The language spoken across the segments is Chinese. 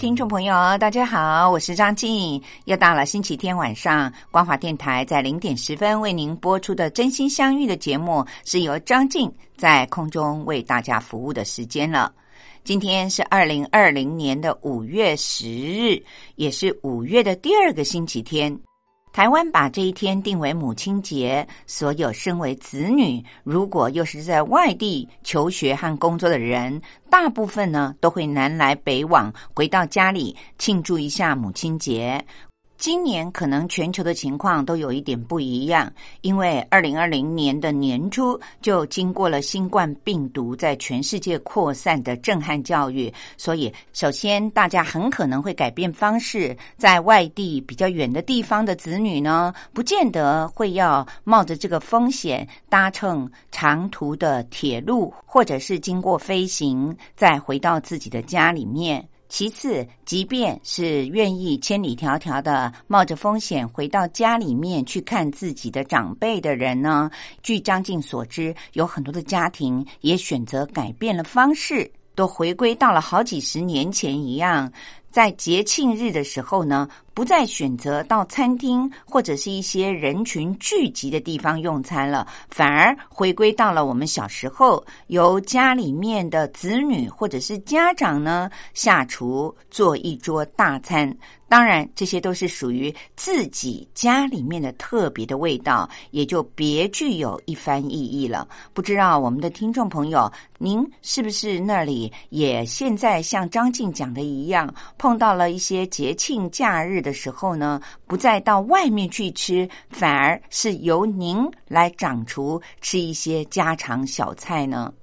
听众朋友，大家好，我是张静。又到了星期天晚上，光华电台在零点十分为您播出的《真心相遇》的节目，是由张静在空中为大家服务的时间了。今天是二零二零年的五月十日，也是五月的第二个星期天。台湾把这一天定为母亲节，所有身为子女，如果又是在外地求学和工作的人，大部分呢都会南来北往，回到家里庆祝一下母亲节。今年可能全球的情况都有一点不一样，因为二零二零年的年初就经过了新冠病毒在全世界扩散的震撼教育，所以首先大家很可能会改变方式，在外地比较远的地方的子女呢，不见得会要冒着这个风险搭乘长途的铁路，或者是经过飞行再回到自己的家里面。其次，即便是愿意千里迢迢的冒着风险回到家里面去看自己的长辈的人呢，据张静所知，有很多的家庭也选择改变了方式，都回归到了好几十年前一样，在节庆日的时候呢。不再选择到餐厅或者是一些人群聚集的地方用餐了，反而回归到了我们小时候由家里面的子女或者是家长呢下厨做一桌大餐。当然，这些都是属于自己家里面的特别的味道，也就别具有一番意义了。不知道我们的听众朋友，您是不是那里也现在像张静讲的一样，碰到了一些节庆假日的？的时候呢，不再到外面去吃，反而是由您来掌厨吃一些家常小菜呢。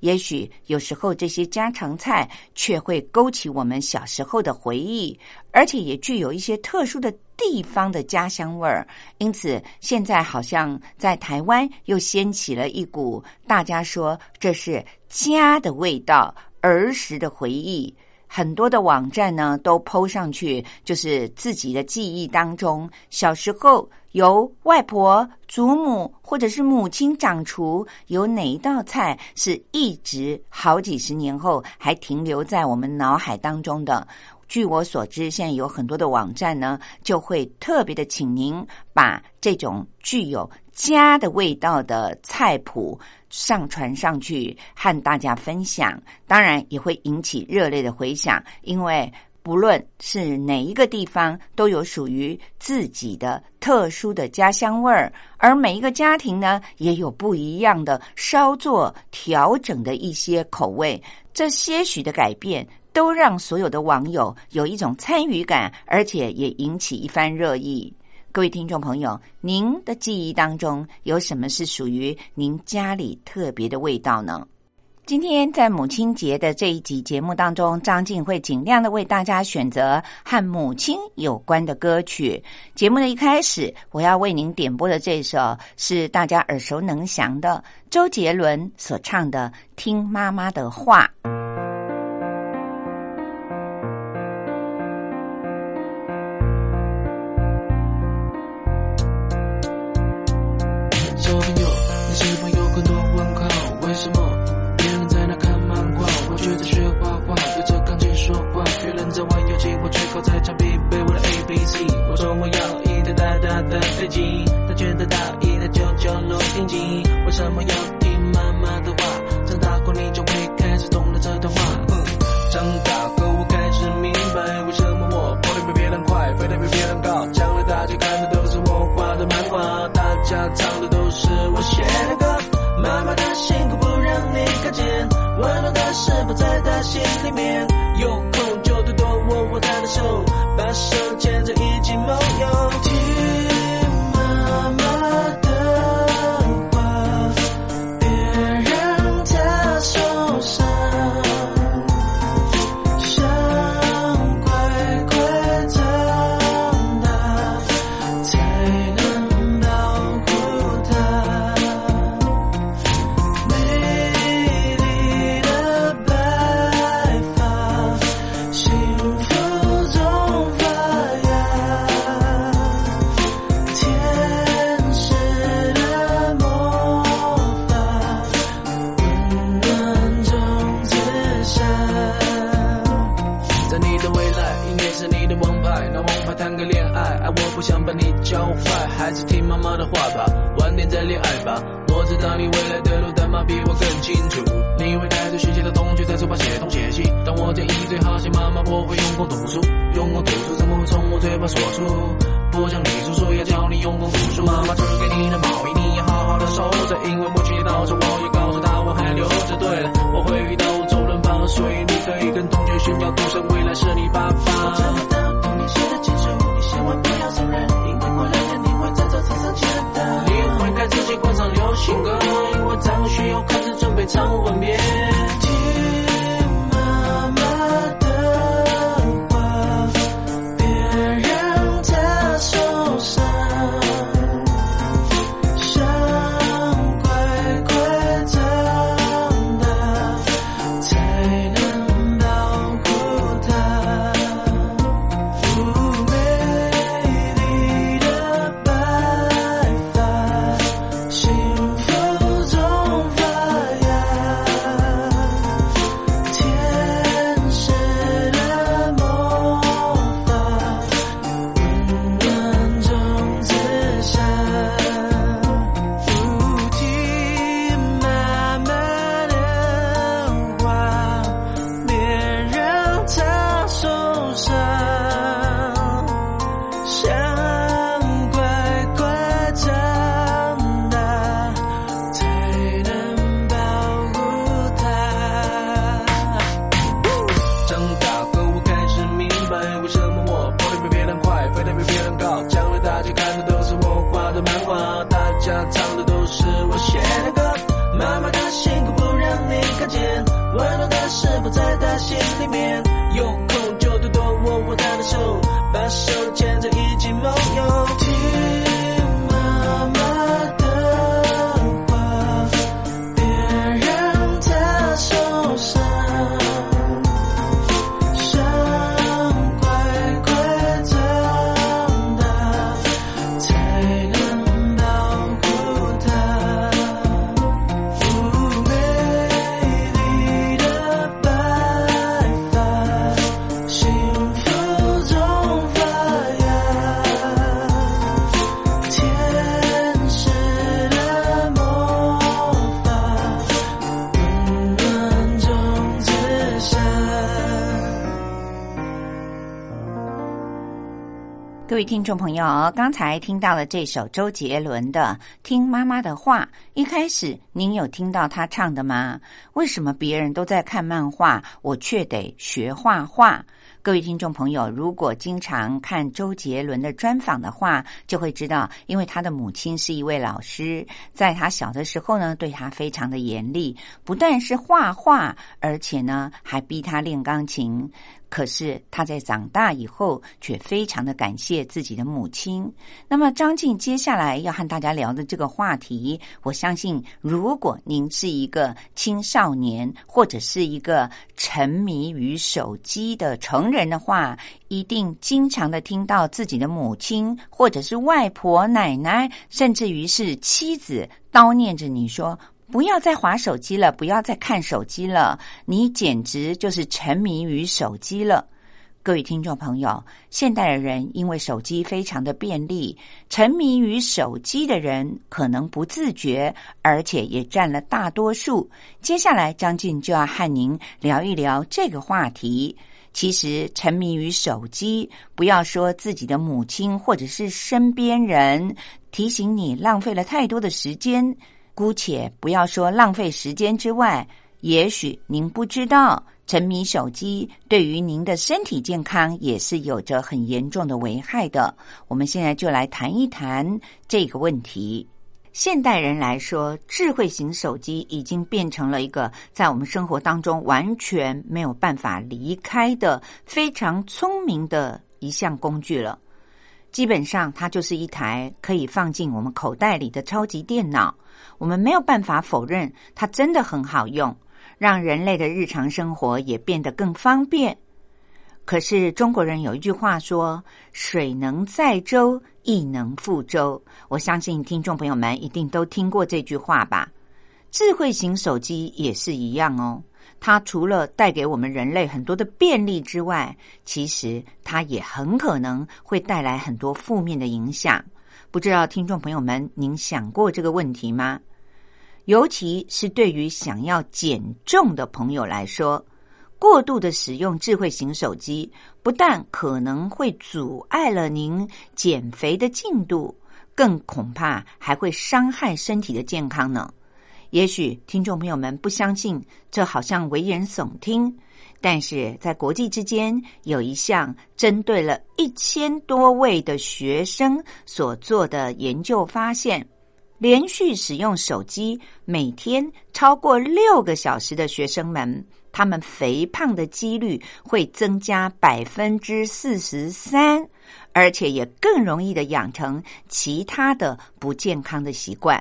也许有时候这些家常菜却会勾起我们小时候的回忆，而且也具有一些特殊的地方的家乡味儿。因此，现在好像在台湾又掀起了一股大家说这是家的味道、儿时的回忆。很多的网站呢，都抛上去，就是自己的记忆当中，小时候由外婆、祖母或者是母亲掌厨，有哪一道菜是一直好几十年后还停留在我们脑海当中的。据我所知，现在有很多的网站呢，就会特别的请您把这种具有家的味道的菜谱。上传上去和大家分享，当然也会引起热烈的回响，因为不论是哪一个地方，都有属于自己的特殊的家乡味儿，而每一个家庭呢，也有不一样的稍作调整的一些口味，这些许的改变，都让所有的网友有一种参与感，而且也引起一番热议。各位听众朋友，您的记忆当中有什么是属于您家里特别的味道呢？今天在母亲节的这一集节目当中，张静会尽量的为大家选择和母亲有关的歌曲。节目的一开始，我要为您点播的这首是大家耳熟能详的周杰伦所唱的《听妈妈的话》。最近，他觉得大一的舅舅录音机，为什么要听妈妈的话？长大后你就会开始懂了这段话。嗯，长大后我开始明白，为什么我跑得比别人快，飞得比别人高。将来大家看的都是我画的漫画，大家唱的都是我写的歌。妈妈的辛苦不让你看见，温暖的事不在她心里面。从我嘴巴说出？不像你叔叔要教你用功读书，妈妈织给你的毛衣你要好好的收着，因为母亲节到时我也告诉她我还留着。对了，我会遇到周润发，所以你可以跟同学炫耀，赌神未来是你爸爸。我各位听众朋友，刚才听到了这首周杰伦的《听妈妈的话》，一开始您有听到他唱的吗？为什么别人都在看漫画，我却得学画画？各位听众朋友，如果经常看周杰伦的专访的话，就会知道，因为他的母亲是一位老师，在他小的时候呢，对他非常的严厉，不但是画画，而且呢，还逼他练钢琴。可是他在长大以后，却非常的感谢自己的母亲。那么张静接下来要和大家聊的这个话题，我相信，如果您是一个青少年，或者是一个沉迷于手机的成人的话，一定经常的听到自己的母亲，或者是外婆、奶奶，甚至于是妻子叨念着你说。不要再划手机了，不要再看手机了，你简直就是沉迷于手机了。各位听众朋友，现代的人因为手机非常的便利，沉迷于手机的人可能不自觉，而且也占了大多数。接下来，张静就要和您聊一聊这个话题。其实，沉迷于手机，不要说自己的母亲或者是身边人提醒你浪费了太多的时间。姑且不要说浪费时间之外，也许您不知道，沉迷手机对于您的身体健康也是有着很严重的危害的。我们现在就来谈一谈这个问题。现代人来说，智慧型手机已经变成了一个在我们生活当中完全没有办法离开的非常聪明的一项工具了。基本上，它就是一台可以放进我们口袋里的超级电脑。我们没有办法否认，它真的很好用。让人类的日常生活也变得更方便。可是中国人有一句话说：“水能载舟，亦能覆舟。”我相信听众朋友们一定都听过这句话吧？智慧型手机也是一样哦。它除了带给我们人类很多的便利之外，其实它也很可能会带来很多负面的影响。不知道听众朋友们，您想过这个问题吗？尤其是对于想要减重的朋友来说，过度的使用智慧型手机，不但可能会阻碍了您减肥的进度，更恐怕还会伤害身体的健康呢。也许听众朋友们不相信，这好像危言耸听，但是在国际之间有一项针对了一千多位的学生所做的研究发现。连续使用手机每天超过六个小时的学生们，他们肥胖的几率会增加百分之四十三，而且也更容易的养成其他的不健康的习惯。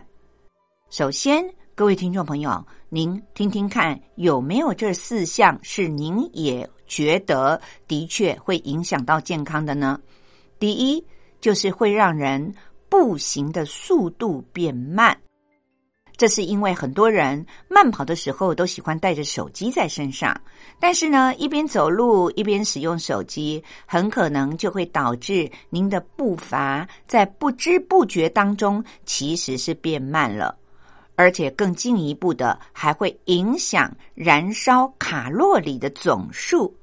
首先，各位听众朋友，您听听看，有没有这四项是您也觉得的确会影响到健康的呢？第一，就是会让人。步行的速度变慢，这是因为很多人慢跑的时候都喜欢带着手机在身上，但是呢，一边走路一边使用手机，很可能就会导致您的步伐在不知不觉当中其实是变慢了，而且更进一步的还会影响燃烧卡路里的总数，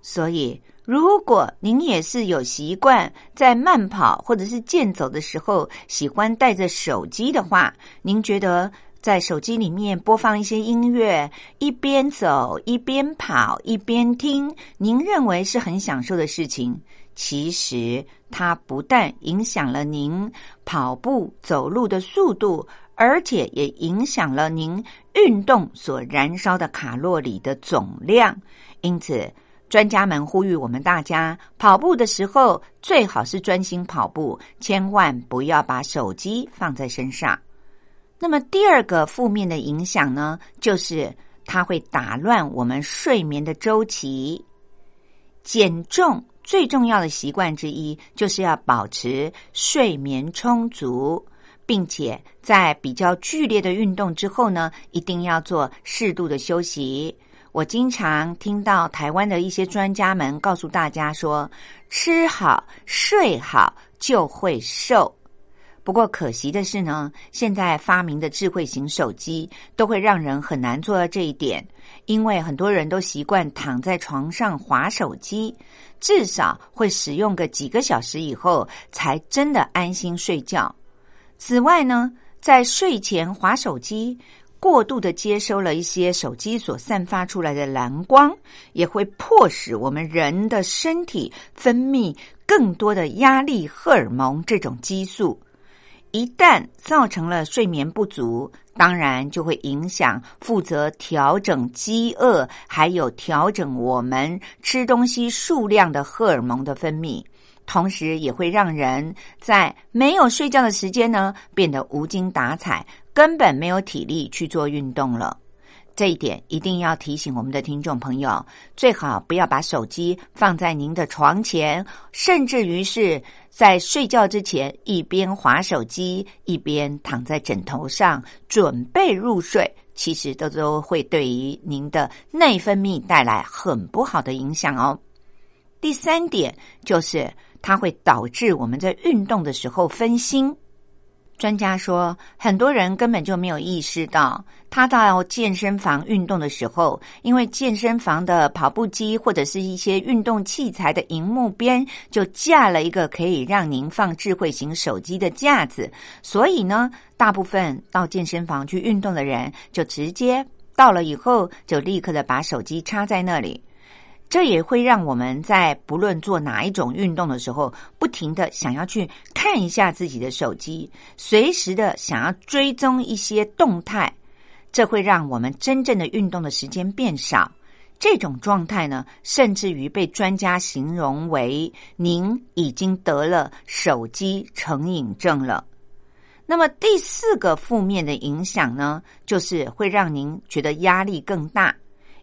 所以。如果您也是有习惯在慢跑或者是健走的时候喜欢带着手机的话，您觉得在手机里面播放一些音乐，一边走一边跑一边听，您认为是很享受的事情？其实它不但影响了您跑步走路的速度，而且也影响了您运动所燃烧的卡路里的总量，因此。专家们呼吁我们大家跑步的时候最好是专心跑步，千万不要把手机放在身上。那么第二个负面的影响呢，就是它会打乱我们睡眠的周期。减重最重要的习惯之一，就是要保持睡眠充足，并且在比较剧烈的运动之后呢，一定要做适度的休息。我经常听到台湾的一些专家们告诉大家说：“吃好睡好就会瘦。”不过可惜的是呢，现在发明的智慧型手机都会让人很难做到这一点，因为很多人都习惯躺在床上划手机，至少会使用个几个小时以后才真的安心睡觉。此外呢，在睡前划手机。过度的接收了一些手机所散发出来的蓝光，也会迫使我们人的身体分泌更多的压力荷尔蒙这种激素。一旦造成了睡眠不足，当然就会影响负责调整饥饿，还有调整我们吃东西数量的荷尔蒙的分泌。同时，也会让人在没有睡觉的时间呢，变得无精打采。根本没有体力去做运动了，这一点一定要提醒我们的听众朋友，最好不要把手机放在您的床前，甚至于是在睡觉之前一边划手机一边躺在枕头上准备入睡，其实都都会对于您的内分泌带来很不好的影响哦。第三点就是它会导致我们在运动的时候分心。专家说，很多人根本就没有意识到，他到健身房运动的时候，因为健身房的跑步机或者是一些运动器材的荧幕边就架了一个可以让您放智慧型手机的架子，所以呢，大部分到健身房去运动的人就直接。到了以后就立刻的把手机插在那里。这也会让我们在不论做哪一种运动的时候，不停的想要去看一下自己的手机，随时的想要追踪一些动态，这会让我们真正的运动的时间变少。这种状态呢，甚至于被专家形容为您已经得了手机成瘾症了。那么第四个负面的影响呢，就是会让您觉得压力更大。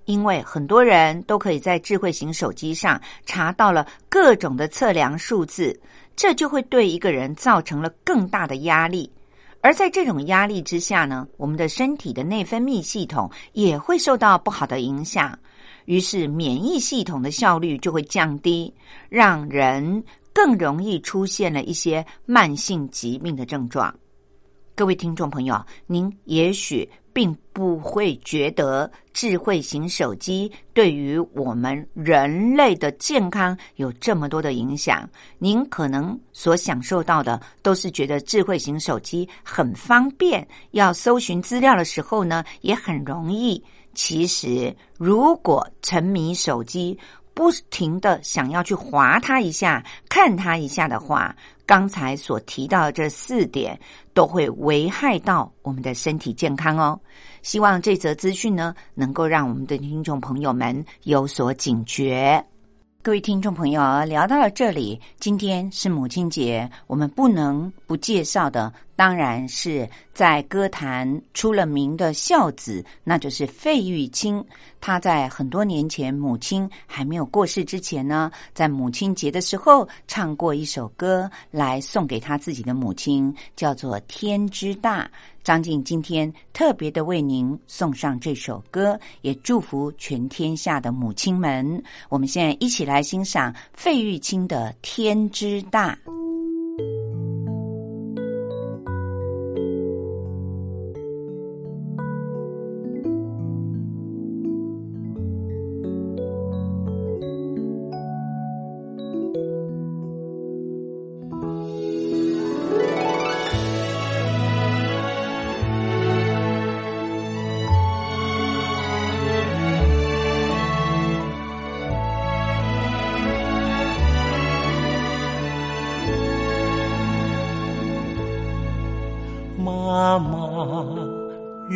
因为很多人都可以在智慧型手机上查到了各种的测量数字，这就会对一个人造成了更大的压力。而在这种压力之下呢，我们的身体的内分泌系统也会受到不好的影响，于是免疫系统的效率就会降低，让人更容易出现了一些慢性疾病的症状。各位听众朋友，您也许。并不会觉得智慧型手机对于我们人类的健康有这么多的影响。您可能所享受到的都是觉得智慧型手机很方便，要搜寻资料的时候呢也很容易。其实，如果沉迷手机，不停的想要去划它一下、看它一下的话，刚才所提到的这四点。都会危害到我们的身体健康哦。希望这则资讯呢，能够让我们的听众朋友们有所警觉。各位听众朋友，聊到了这里，今天是母亲节，我们不能不介绍的。当然是在歌坛出了名的孝子，那就是费玉清。他在很多年前母亲还没有过世之前呢，在母亲节的时候唱过一首歌来送给他自己的母亲，叫做《天之大》。张静今天特别的为您送上这首歌，也祝福全天下的母亲们。我们现在一起来欣赏费玉清的《天之大》。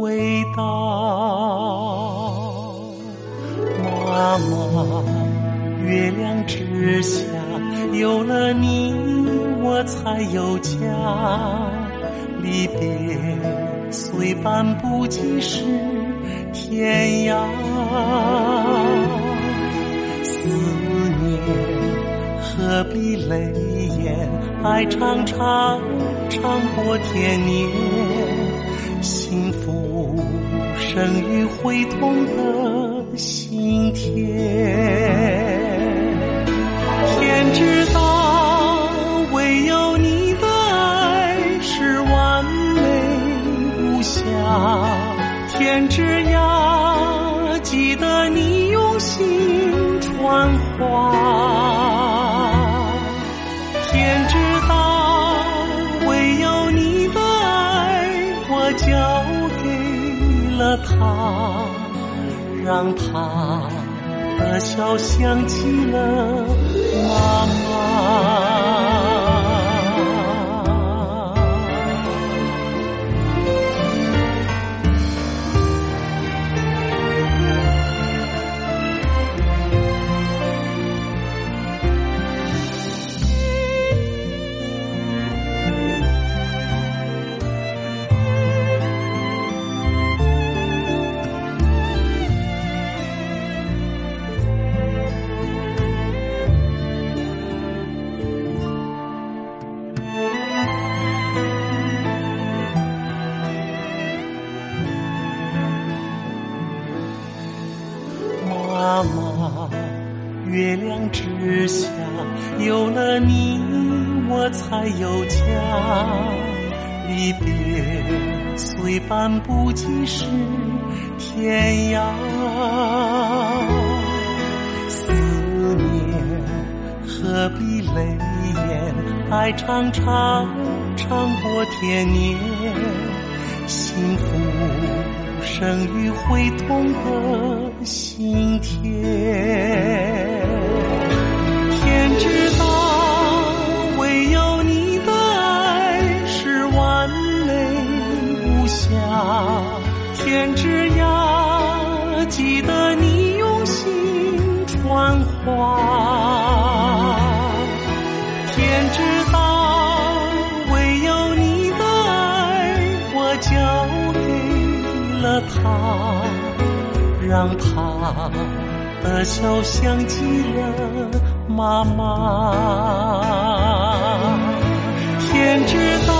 味道。妈妈，月亮之下，有了你，我才有家。离别虽半步即是天涯，思念何必泪眼？爱长长，长过天年，心生于会痛的。心田，天之大，唯有你的爱是完美无瑕。天之涯，记得你用心传话。他。让他的笑想起了妈妈。半步即是天涯，思念何必泪眼？爱长长长过天年，幸福生于会痛的心田。记得你用心传话。天知道，唯有你的爱，我交给了他，让他的笑像极了。妈妈，天知道，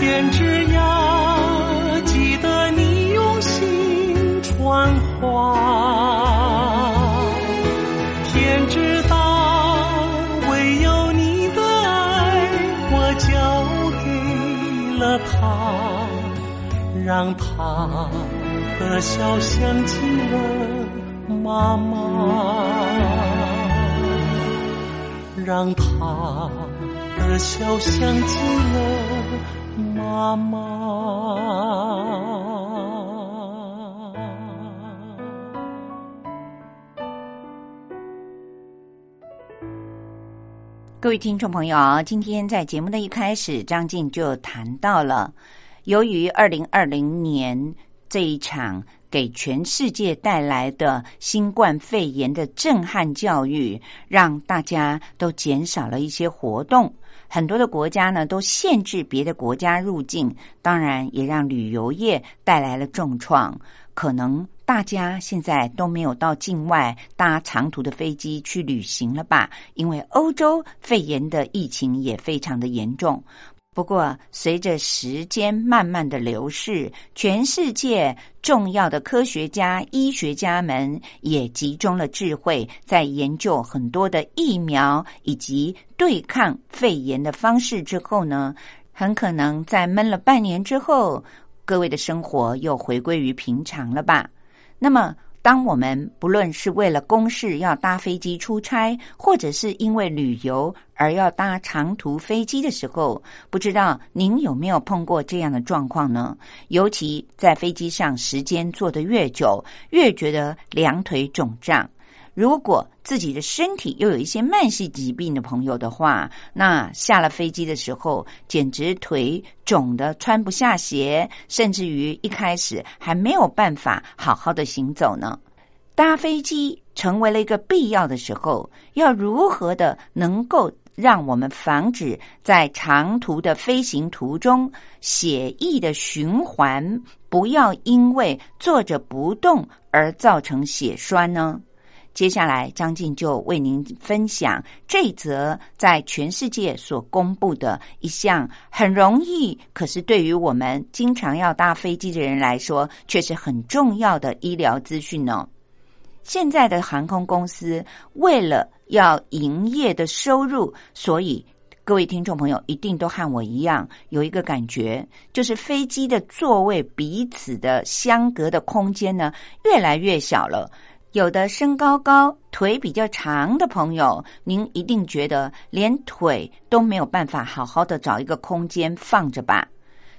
天之涯，记得你用心传话。天知道，唯有你的爱，我交给了他。让他的笑像极了妈妈，让他的笑像极了妈妈。各位听众朋友，今天在节目的一开始，张静就谈到了。由于二零二零年这一场给全世界带来的新冠肺炎的震撼教育，让大家都减少了一些活动，很多的国家呢都限制别的国家入境，当然也让旅游业带来了重创，可能。大家现在都没有到境外搭长途的飞机去旅行了吧？因为欧洲肺炎的疫情也非常的严重。不过，随着时间慢慢的流逝，全世界重要的科学家、医学家们也集中了智慧，在研究很多的疫苗以及对抗肺炎的方式之后呢，很可能在闷了半年之后，各位的生活又回归于平常了吧？那么，当我们不论是为了公事要搭飞机出差，或者是因为旅游而要搭长途飞机的时候，不知道您有没有碰过这样的状况呢？尤其在飞机上时间坐得越久，越觉得两腿肿胀。如果自己的身体又有一些慢性疾病的朋友的话，那下了飞机的时候，简直腿肿的穿不下鞋，甚至于一开始还没有办法好好的行走呢。搭飞机成为了一个必要的时候，要如何的能够让我们防止在长途的飞行途中血液的循环不要因为坐着不动而造成血栓呢？接下来，张静就为您分享这则在全世界所公布的一项很容易，可是对于我们经常要搭飞机的人来说，却是很重要的医疗资讯呢。现在的航空公司为了要营业的收入，所以各位听众朋友一定都和我一样有一个感觉，就是飞机的座位彼此的相隔的空间呢越来越小了。有的身高高、腿比较长的朋友，您一定觉得连腿都没有办法好好的找一个空间放着吧？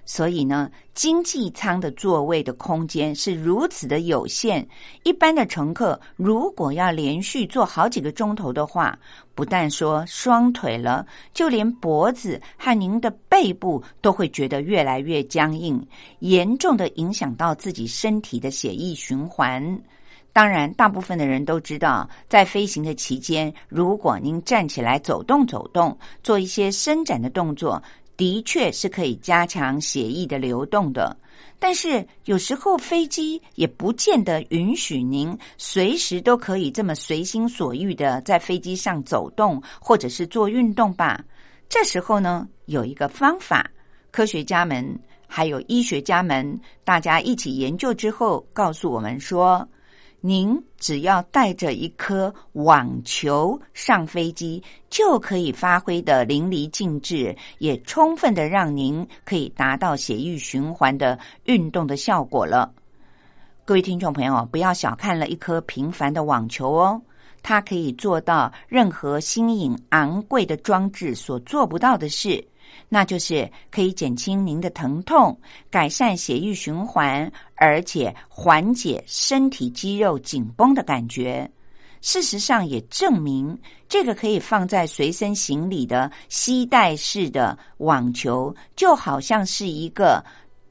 所以呢，经济舱的座位的空间是如此的有限。一般的乘客如果要连续坐好几个钟头的话，不但说双腿了，就连脖子和您的背部都会觉得越来越僵硬，严重的影响到自己身体的血液循环。当然，大部分的人都知道，在飞行的期间，如果您站起来走动走动，做一些伸展的动作，的确是可以加强血液的流动的。但是，有时候飞机也不见得允许您随时都可以这么随心所欲的在飞机上走动或者是做运动吧。这时候呢，有一个方法，科学家们。还有医学家们，大家一起研究之后，告诉我们说，您只要带着一颗网球上飞机，就可以发挥的淋漓尽致，也充分的让您可以达到血液循环的运动的效果了。各位听众朋友，不要小看了一颗平凡的网球哦，它可以做到任何新颖昂贵的装置所做不到的事。那就是可以减轻您的疼痛，改善血液循环，而且缓解身体肌肉紧绷的感觉。事实上也证明，这个可以放在随身行李的吸带式的网球，就好像是一个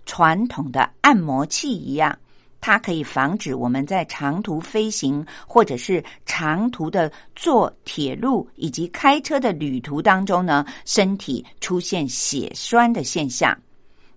传统的按摩器一样。它可以防止我们在长途飞行或者是长途的坐铁路以及开车的旅途当中呢，身体出现血栓的现象。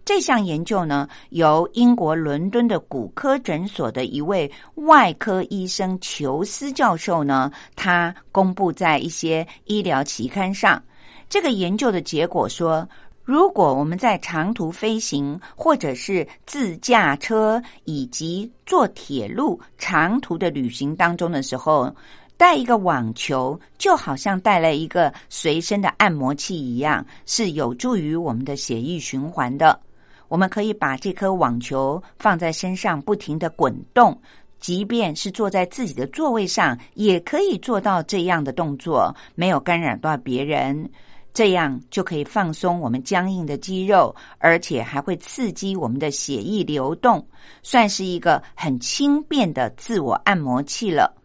这项研究呢，由英国伦敦的骨科诊所的一位外科医生裘斯教授呢，他公布在一些医疗期刊上。这个研究的结果说。如果我们在长途飞行，或者是自驾车以及坐铁路长途的旅行当中的时候，带一个网球，就好像带了一个随身的按摩器一样，是有助于我们的血液循环的。我们可以把这颗网球放在身上，不停的滚动，即便是坐在自己的座位上，也可以做到这样的动作，没有干扰到别人。这样就可以放松我们僵硬的肌肉，而且还会刺激我们的血液流动，算是一个很轻便的自我按摩器了。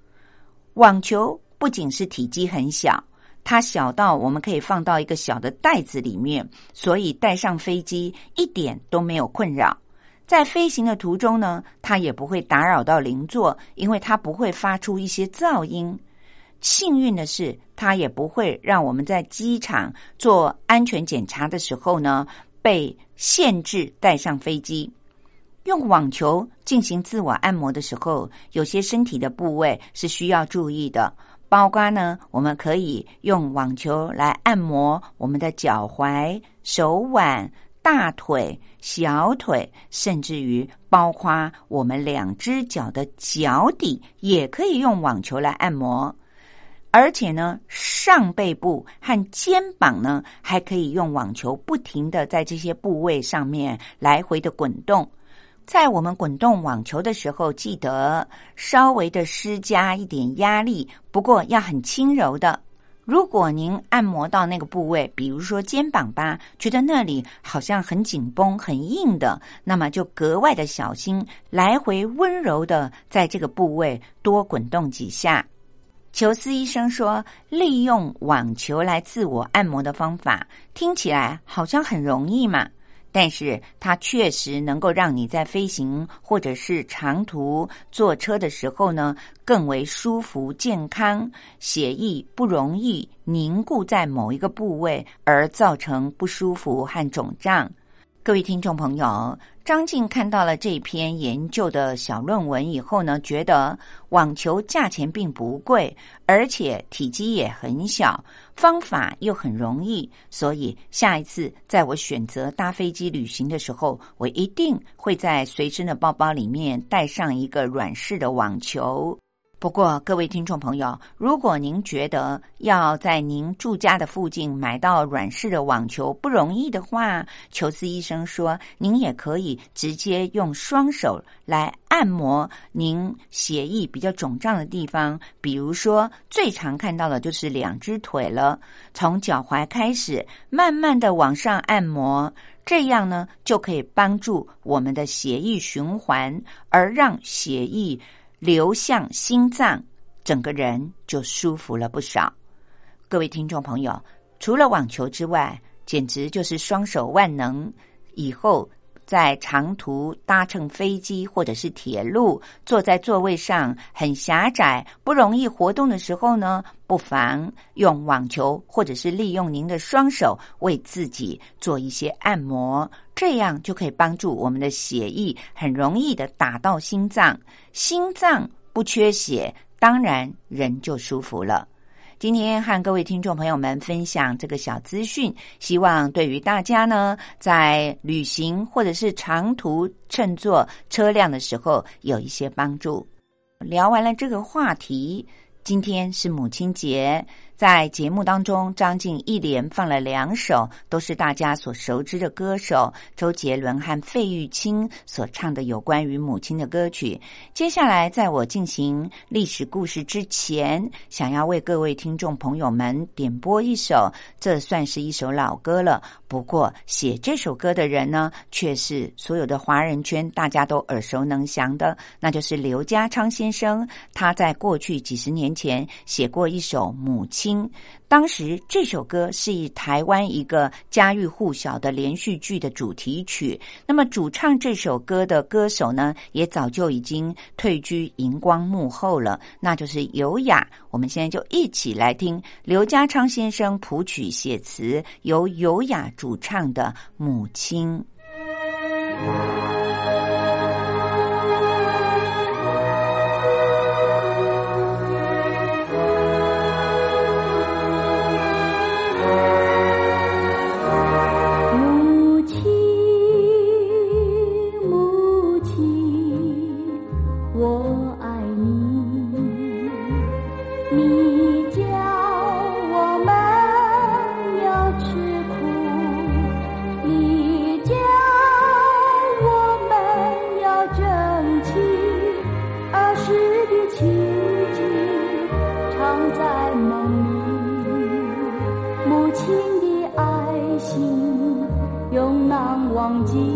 网球不仅是体积很小，它小到我们可以放到一个小的袋子里面，所以带上飞机一点都没有困扰。在飞行的途中呢，它也不会打扰到邻座，因为它不会发出一些噪音。幸运的是，它也不会让我们在机场做安全检查的时候呢被限制带上飞机。用网球进行自我按摩的时候，有些身体的部位是需要注意的，包括呢，我们可以用网球来按摩我们的脚踝、手腕、大腿、小腿，甚至于包括我们两只脚的脚底，也可以用网球来按摩。而且呢，上背部和肩膀呢，还可以用网球不停的在这些部位上面来回的滚动。在我们滚动网球的时候，记得稍微的施加一点压力，不过要很轻柔的。如果您按摩到那个部位，比如说肩膀吧，觉得那里好像很紧绷、很硬的，那么就格外的小心，来回温柔的在这个部位多滚动几下。裘斯医生说：“利用网球来自我按摩的方法听起来好像很容易嘛，但是它确实能够让你在飞行或者是长途坐车的时候呢，更为舒服、健康，血液不容易凝固在某一个部位而造成不舒服和肿胀。”各位听众朋友。张静看到了这篇研究的小论文以后呢，觉得网球价钱并不贵，而且体积也很小，方法又很容易，所以下一次在我选择搭飞机旅行的时候，我一定会在随身的包包里面带上一个软式的网球。不过，各位听众朋友，如果您觉得要在您住家的附近买到软式的网球不容易的话，裘斯医生说，您也可以直接用双手来按摩您血液比较肿胀的地方，比如说最常看到的就是两只腿了，从脚踝开始，慢慢的往上按摩，这样呢就可以帮助我们的血液循环，而让血液。流向心脏，整个人就舒服了不少。各位听众朋友，除了网球之外，简直就是双手万能。以后在长途搭乘飞机或者是铁路，坐在座位上很狭窄、不容易活动的时候呢，不妨用网球，或者是利用您的双手为自己做一些按摩。这样就可以帮助我们的血液很容易的打到心脏，心脏不缺血，当然人就舒服了。今天和各位听众朋友们分享这个小资讯，希望对于大家呢，在旅行或者是长途乘坐车辆的时候有一些帮助。聊完了这个话题，今天是母亲节。在节目当中，张静一连放了两首都是大家所熟知的歌手周杰伦和费玉清所唱的有关于母亲的歌曲。接下来，在我进行历史故事之前，想要为各位听众朋友们点播一首，这算是一首老歌了。不过，写这首歌的人呢，却是所有的华人圈大家都耳熟能详的，那就是刘家昌先生。他在过去几十年前写过一首《母亲》。当时这首歌是以台湾一个家喻户晓的连续剧的主题曲。那么主唱这首歌的歌手呢，也早就已经退居荧光幕后了，那就是尤雅。我们现在就一起来听刘家昌先生谱曲写词，由尤雅主唱的《母亲》。忘记。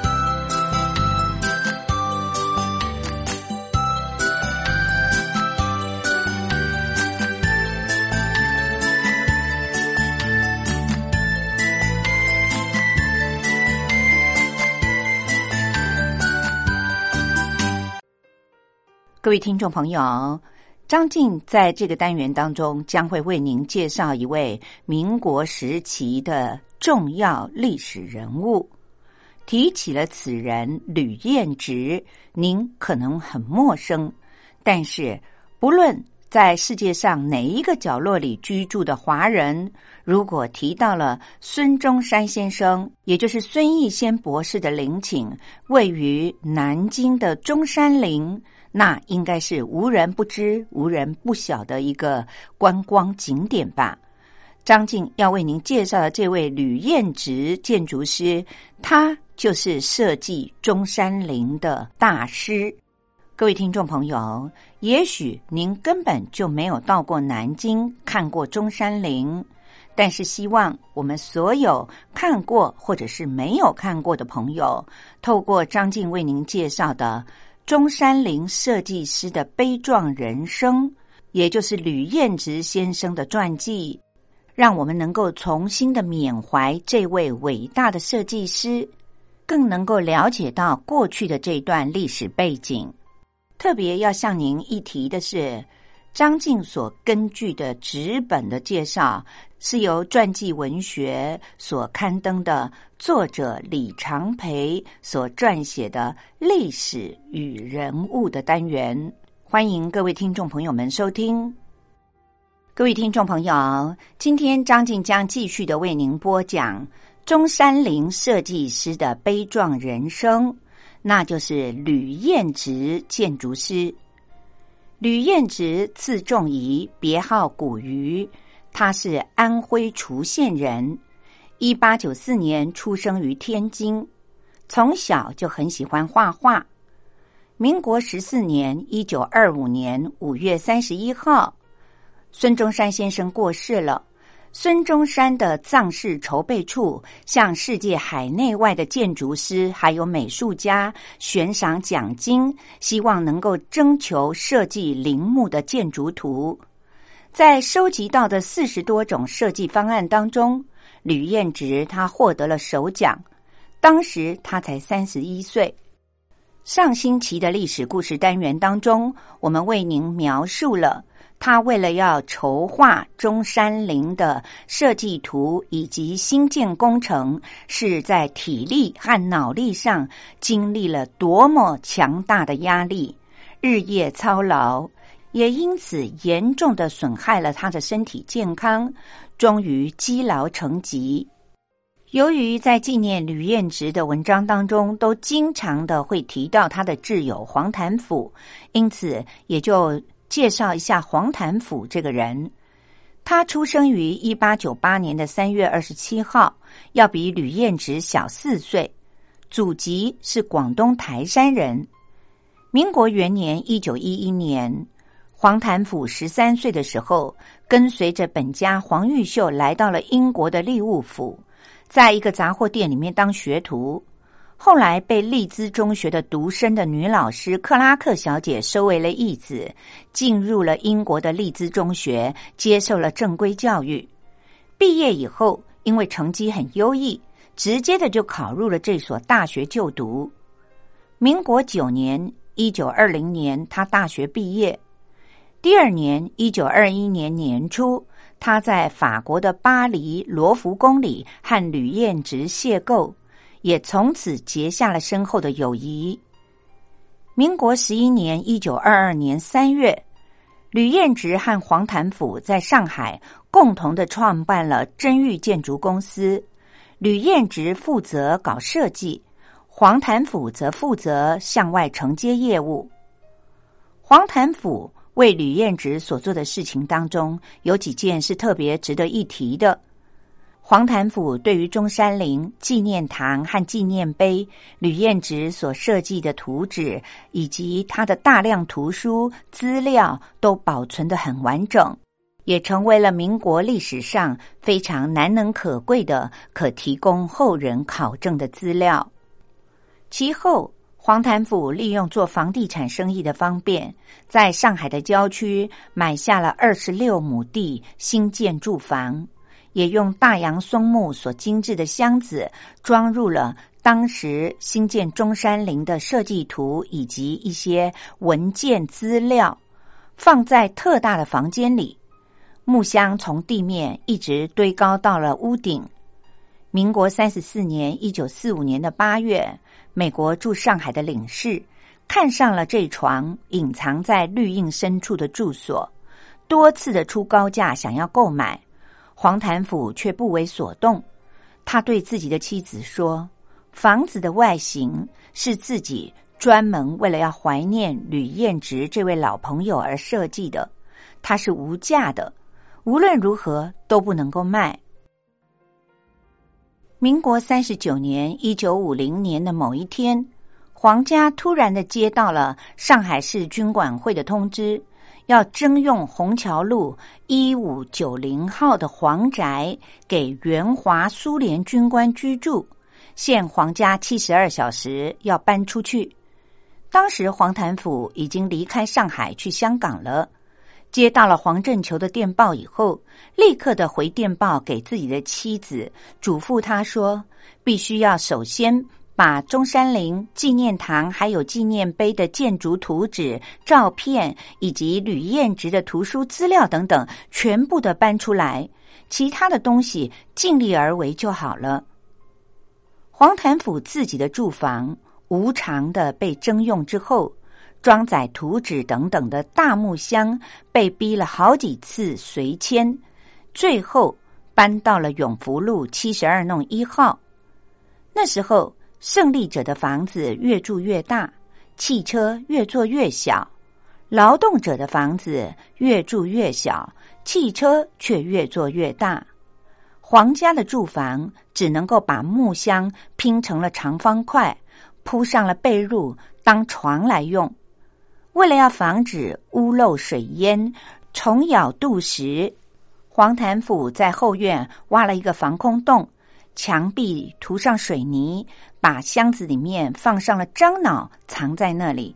各位听众朋友，张静在这个单元当中将会为您介绍一位民国时期的重要历史人物。提起了此人吕彦直，您可能很陌生，但是不论在世界上哪一个角落里居住的华人，如果提到了孙中山先生，也就是孙逸仙博士的陵寝位于南京的中山陵。那应该是无人不知、无人不晓的一个观光景点吧。张静要为您介绍的这位吕彦直建筑师，他就是设计中山陵的大师。各位听众朋友，也许您根本就没有到过南京看过中山陵，但是希望我们所有看过或者是没有看过的朋友，透过张静为您介绍的。中山陵设计师的悲壮人生，也就是吕彦直先生的传记，让我们能够重新的缅怀这位伟大的设计师，更能够了解到过去的这段历史背景。特别要向您一提的是。张静所根据的纸本的介绍，是由传记文学所刊登的作者李长培所撰写的历史与人物的单元。欢迎各位听众朋友们收听。各位听众朋友，今天张静将继续的为您播讲中山陵设计师的悲壮人生，那就是吕彦直建筑师。吕彦直，字仲仪，别号古鱼，他是安徽滁县人。一八九四年出生于天津，从小就很喜欢画画。民国十四年（一九二五年）五月三十一号，孙中山先生过世了。孙中山的葬事筹备处向世界海内外的建筑师还有美术家悬赏奖金，希望能够征求设计陵墓的建筑图。在收集到的四十多种设计方案当中，吕彦直他获得了首奖。当时他才三十一岁。上星期的历史故事单元当中，我们为您描述了。他为了要筹划中山陵的设计图以及新建工程，是在体力和脑力上经历了多么强大的压力，日夜操劳，也因此严重的损害了他的身体健康，终于积劳成疾。由于在纪念吕彦直的文章当中，都经常的会提到他的挚友黄谭甫，因此也就。介绍一下黄潭甫这个人，他出生于一八九八年的三月二十七号，要比吕彦直小四岁，祖籍是广东台山人。民国元年一九一一年，黄潭甫十三岁的时候，跟随着本家黄玉秀来到了英国的利物浦，在一个杂货店里面当学徒。后来被利兹中学的独生的女老师克拉克小姐收为了义子，进入了英国的利兹中学，接受了正规教育。毕业以后，因为成绩很优异，直接的就考入了这所大学就读。民国九年（一九二零年），他大学毕业。第二年（一九二一年年初），他在法国的巴黎罗浮宫里和吕彦直邂逅。也从此结下了深厚的友谊。民国十一年（一九二二年）三月，吕彦直和黄潭甫在上海共同的创办了真玉建筑公司。吕彦直负责搞设计，黄潭甫则负责向外承接业务。黄潭甫为吕彦直所做的事情当中，有几件是特别值得一提的。黄潭甫对于中山陵纪念堂和纪念碑，吕彦直所设计的图纸以及他的大量图书资料都保存的很完整，也成为了民国历史上非常难能可贵的可提供后人考证的资料。其后，黄潭甫利用做房地产生意的方便，在上海的郊区买下了二十六亩地，新建住房。也用大杨松木所精致的箱子装入了当时新建中山陵的设计图以及一些文件资料，放在特大的房间里，木箱从地面一直堆高到了屋顶。民国三十四年（一九四五年的八月），美国驻上海的领事看上了这床隐藏在绿荫深处的住所，多次的出高价想要购买，黄潭府却不为所动。他对自己的妻子说：“房子的外形是自己。”专门为了要怀念吕彦直这位老朋友而设计的，它是无价的，无论如何都不能够卖。民国三十九年（一九五零年）的某一天，黄家突然的接到了上海市军管会的通知，要征用虹桥路一五九零号的黄宅给援华苏联军官居住，限黄家七十二小时要搬出去。当时黄潭甫已经离开上海去香港了，接到了黄振球的电报以后，立刻的回电报给自己的妻子，嘱咐他说：必须要首先把中山陵纪念堂还有纪念碑的建筑图纸、照片以及吕彦直的图书资料等等全部的搬出来，其他的东西尽力而为就好了。黄潭甫自己的住房。无偿的被征用之后，装载图纸等等的大木箱被逼了好几次随迁，最后搬到了永福路七十二弄一号。那时候，胜利者的房子越住越大，汽车越做越小；劳动者的房子越住越小，汽车却越做越大。皇家的住房只能够把木箱拼成了长方块。铺上了被褥当床来用，为了要防止屋漏水淹、虫咬肚食，黄潭府在后院挖了一个防空洞，墙壁涂上水泥，把箱子里面放上了樟脑，藏在那里。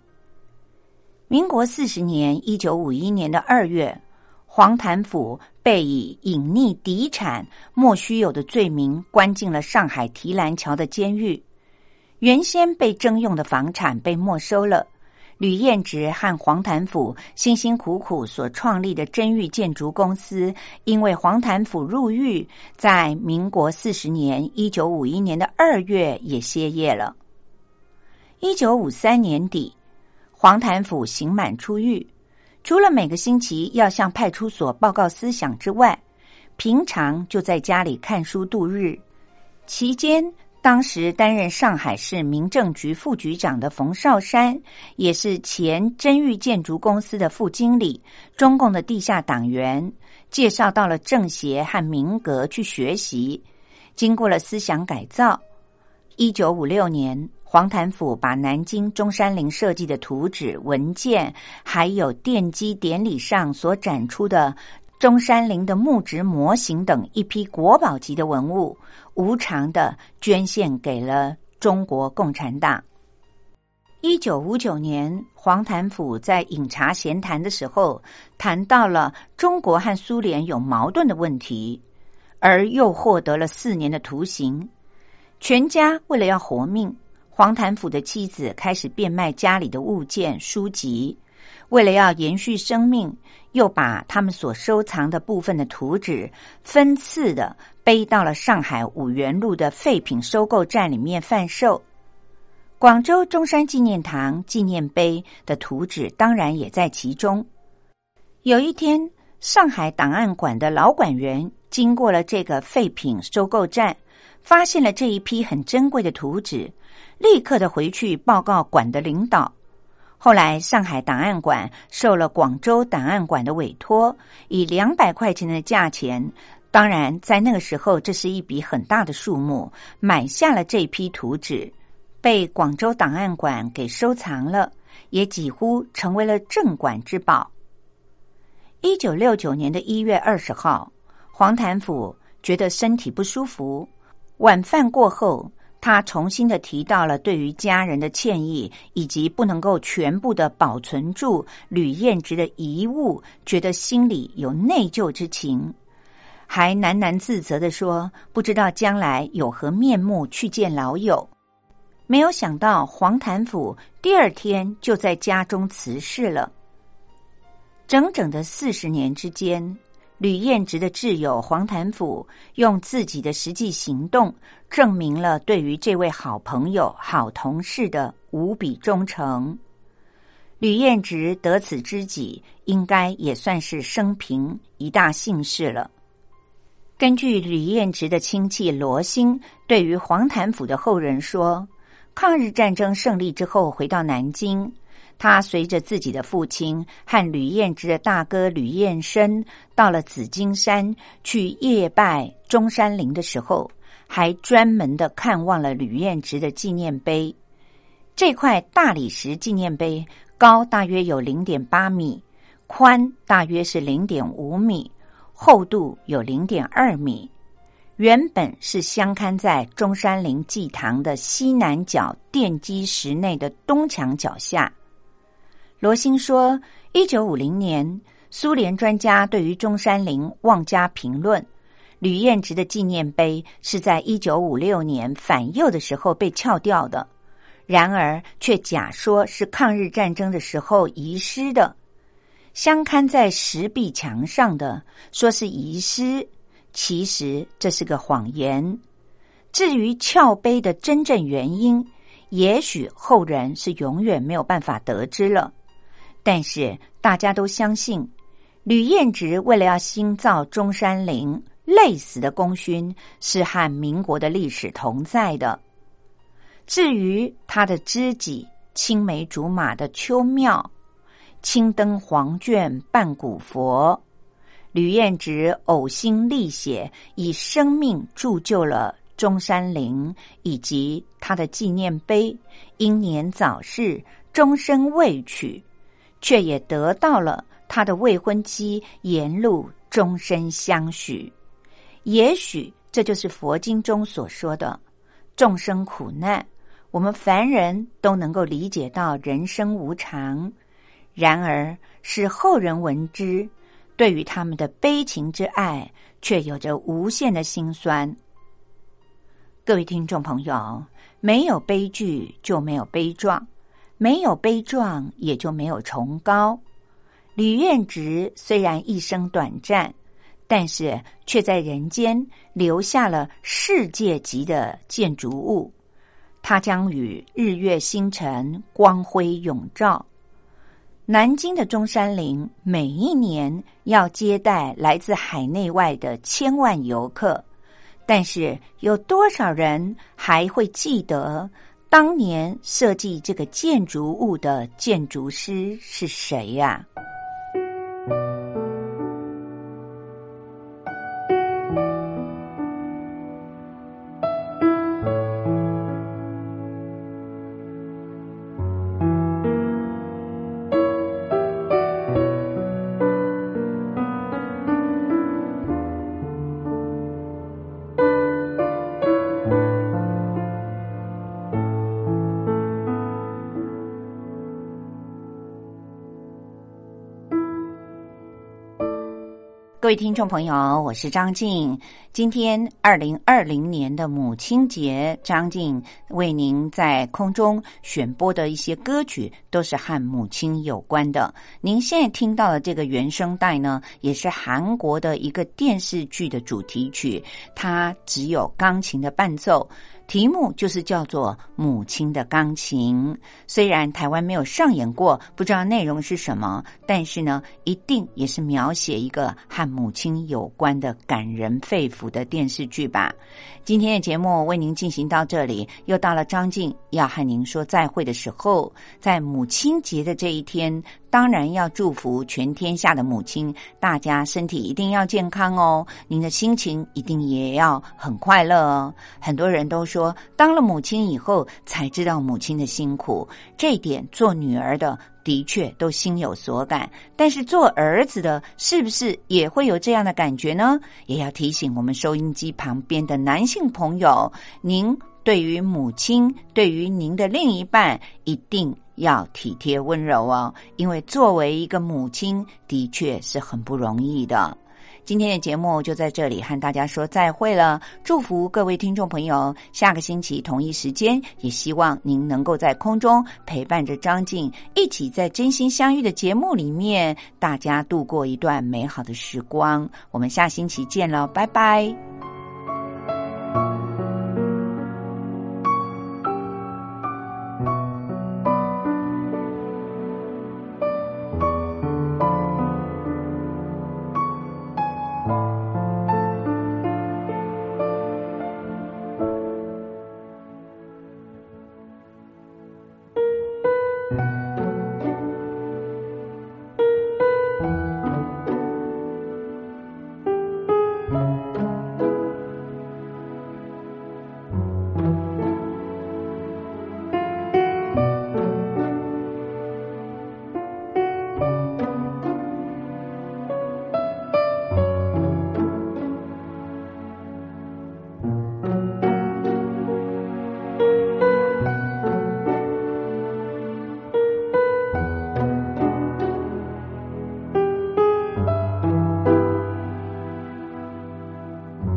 民国四十年（一九五一年的二月），黄潭府被以隐匿敌产、莫须有的罪名关进了上海提篮桥的监狱。原先被征用的房产被没收了，吕彦直和黄潭甫辛辛苦苦所创立的真玉建筑公司，因为黄潭甫入狱，在民国四十年（一九五一年的二月）也歇业了。一九五三年底，黄潭甫刑满出狱，除了每个星期要向派出所报告思想之外，平常就在家里看书度日，期间。当时担任上海市民政局副局长的冯绍山，也是前真玉建筑公司的副经理，中共的地下党员，介绍到了政协和民革去学习，经过了思想改造。一九五六年，黄潭甫把南京中山陵设计的图纸、文件，还有奠基典礼上所展出的。中山陵的木质模型等一批国宝级的文物，无偿的捐献给了中国共产党。一九五九年，黄潭甫在饮茶闲谈的时候，谈到了中国和苏联有矛盾的问题，而又获得了四年的徒刑。全家为了要活命，黄潭甫的妻子开始变卖家里的物件、书籍。为了要延续生命，又把他们所收藏的部分的图纸分次的背到了上海五元路的废品收购站里面贩售。广州中山纪念堂纪念碑的图纸当然也在其中。有一天，上海档案馆的老馆员经过了这个废品收购站，发现了这一批很珍贵的图纸，立刻的回去报告馆的领导。后来，上海档案馆受了广州档案馆的委托，以两百块钱的价钱，当然在那个时候这是一笔很大的数目，买下了这批图纸，被广州档案馆给收藏了，也几乎成为了镇馆之宝。一九六九年的一月二十号，黄潭甫觉得身体不舒服，晚饭过后。他重新的提到了对于家人的歉意，以及不能够全部的保存住吕彦直的遗物，觉得心里有内疚之情，还喃喃自责的说：“不知道将来有何面目去见老友。”没有想到黄潭甫第二天就在家中辞世了。整整的四十年之间，吕彦直的挚友黄谭甫用自己的实际行动，证明了对于这位好朋友、好同事的无比忠诚。吕彦直得此知己，应该也算是生平一大幸事了。根据吕彦直的亲戚罗兴对于黄谭甫的后人说，抗日战争胜利之后回到南京。他随着自己的父亲和吕彦之的大哥吕彦生到了紫金山去夜拜中山陵的时候，还专门的看望了吕彦直的纪念碑。这块大理石纪念碑高大约有零点八米，宽大约是零点五米，厚度有零点二米。原本是镶嵌在中山陵祭堂的西南角奠基石内的东墙脚下。罗兴说：“一九五零年，苏联专家对于中山陵妄加评论。吕彦直的纪念碑是在一九五六年反右的时候被撬掉的，然而却假说是抗日战争的时候遗失的。镶刊在石壁墙上的，说是遗失，其实这是个谎言。至于撬碑的真正原因，也许后人是永远没有办法得知了。”但是大家都相信，吕彦直为了要新造中山陵，累死的功勋是和民国的历史同在的。至于他的知己青梅竹马的邱庙，青灯黄卷半古佛，吕彦直呕心沥血，以生命铸就了中山陵以及他的纪念碑，英年早逝，终身未娶。却也得到了他的未婚妻沿路终身相许。也许这就是佛经中所说的众生苦难，我们凡人都能够理解到人生无常。然而，使后人闻之，对于他们的悲情之爱，却有着无限的心酸。各位听众朋友，没有悲剧就没有悲壮。没有悲壮，也就没有崇高。吕彦直虽然一生短暂，但是却在人间留下了世界级的建筑物。它将与日月星辰光辉永照。南京的中山陵每一年要接待来自海内外的千万游客，但是有多少人还会记得？当年设计这个建筑物的建筑师是谁呀？听众朋友，我是张静。今天二零二零年的母亲节，张静为您在空中选播的一些歌曲，都是和母亲有关的。您现在听到的这个原声带呢，也是韩国的一个电视剧的主题曲，它只有钢琴的伴奏。题目就是叫做《母亲的钢琴》，虽然台湾没有上演过，不知道内容是什么，但是呢，一定也是描写一个和母亲有关的感人肺腑的电视剧吧。今天的节目为您进行到这里，又到了张静要和您说再会的时候，在母亲节的这一天。当然要祝福全天下的母亲，大家身体一定要健康哦。您的心情一定也要很快乐哦。很多人都说，当了母亲以后才知道母亲的辛苦，这点做女儿的的确都心有所感。但是做儿子的，是不是也会有这样的感觉呢？也要提醒我们收音机旁边的男性朋友，您对于母亲，对于您的另一半，一定。要体贴温柔哦，因为作为一个母亲，的确是很不容易的。今天的节目就在这里和大家说再会了，祝福各位听众朋友，下个星期同一时间，也希望您能够在空中陪伴着张静，一起在真心相遇的节目里面，大家度过一段美好的时光。我们下星期见了，拜拜。